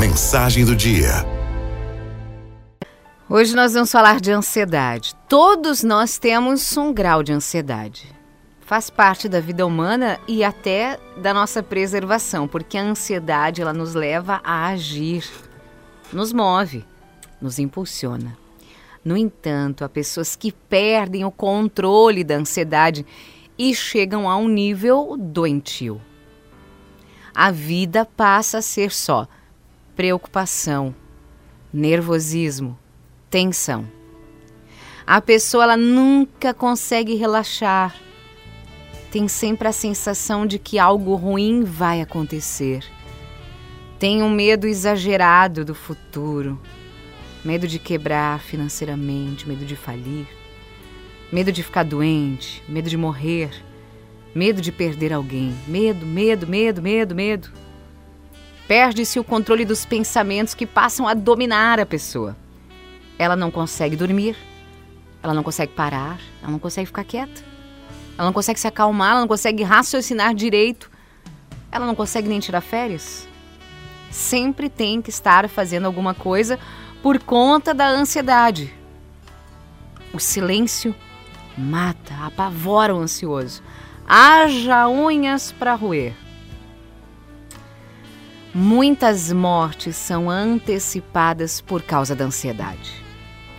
Mensagem do dia. Hoje nós vamos falar de ansiedade. Todos nós temos um grau de ansiedade. Faz parte da vida humana e até da nossa preservação, porque a ansiedade ela nos leva a agir, nos move, nos impulsiona. No entanto, há pessoas que perdem o controle da ansiedade e chegam a um nível doentio. A vida passa a ser só preocupação, nervosismo, tensão. A pessoa ela nunca consegue relaxar. Tem sempre a sensação de que algo ruim vai acontecer. Tem um medo exagerado do futuro, medo de quebrar financeiramente, medo de falir, medo de ficar doente, medo de morrer, medo de perder alguém, medo, medo, medo, medo, medo. Perde-se o controle dos pensamentos que passam a dominar a pessoa. Ela não consegue dormir, ela não consegue parar, ela não consegue ficar quieta, ela não consegue se acalmar, ela não consegue raciocinar direito, ela não consegue nem tirar férias. Sempre tem que estar fazendo alguma coisa por conta da ansiedade. O silêncio mata, apavora o ansioso. Haja unhas para roer. Muitas mortes são antecipadas por causa da ansiedade.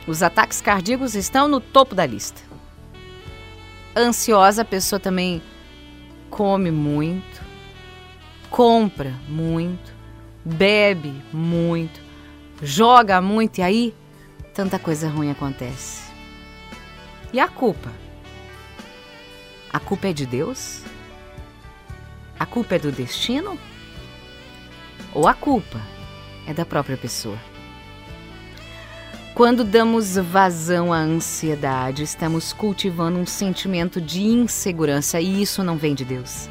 Os ataques cardíacos estão no topo da lista. Ansiosa, a pessoa também come muito, compra muito, bebe muito, joga muito e aí tanta coisa ruim acontece. E a culpa? A culpa é de Deus? A culpa é do destino? Ou a culpa é da própria pessoa? Quando damos vazão à ansiedade, estamos cultivando um sentimento de insegurança e isso não vem de Deus.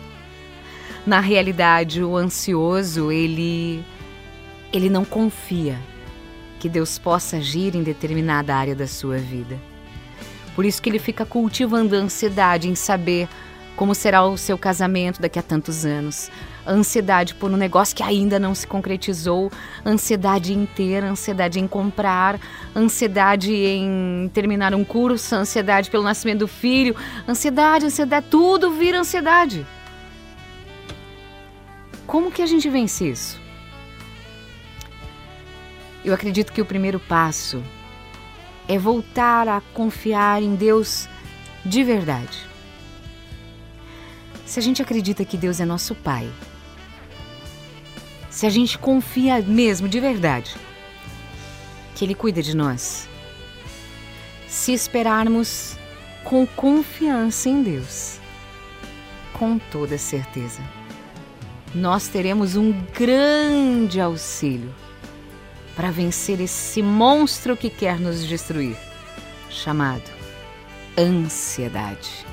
Na realidade, o ansioso, ele ele não confia que Deus possa agir em determinada área da sua vida. Por isso que ele fica cultivando a ansiedade em saber como será o seu casamento daqui a tantos anos. Ansiedade por um negócio que ainda não se concretizou, ansiedade em ter, ansiedade em comprar, ansiedade em terminar um curso, ansiedade pelo nascimento do filho, ansiedade, ansiedade, tudo vira ansiedade. Como que a gente vence isso? Eu acredito que o primeiro passo é voltar a confiar em Deus de verdade. Se a gente acredita que Deus é nosso Pai, se a gente confia mesmo de verdade que Ele cuida de nós, se esperarmos com confiança em Deus, com toda certeza, nós teremos um grande auxílio para vencer esse monstro que quer nos destruir, chamado ansiedade.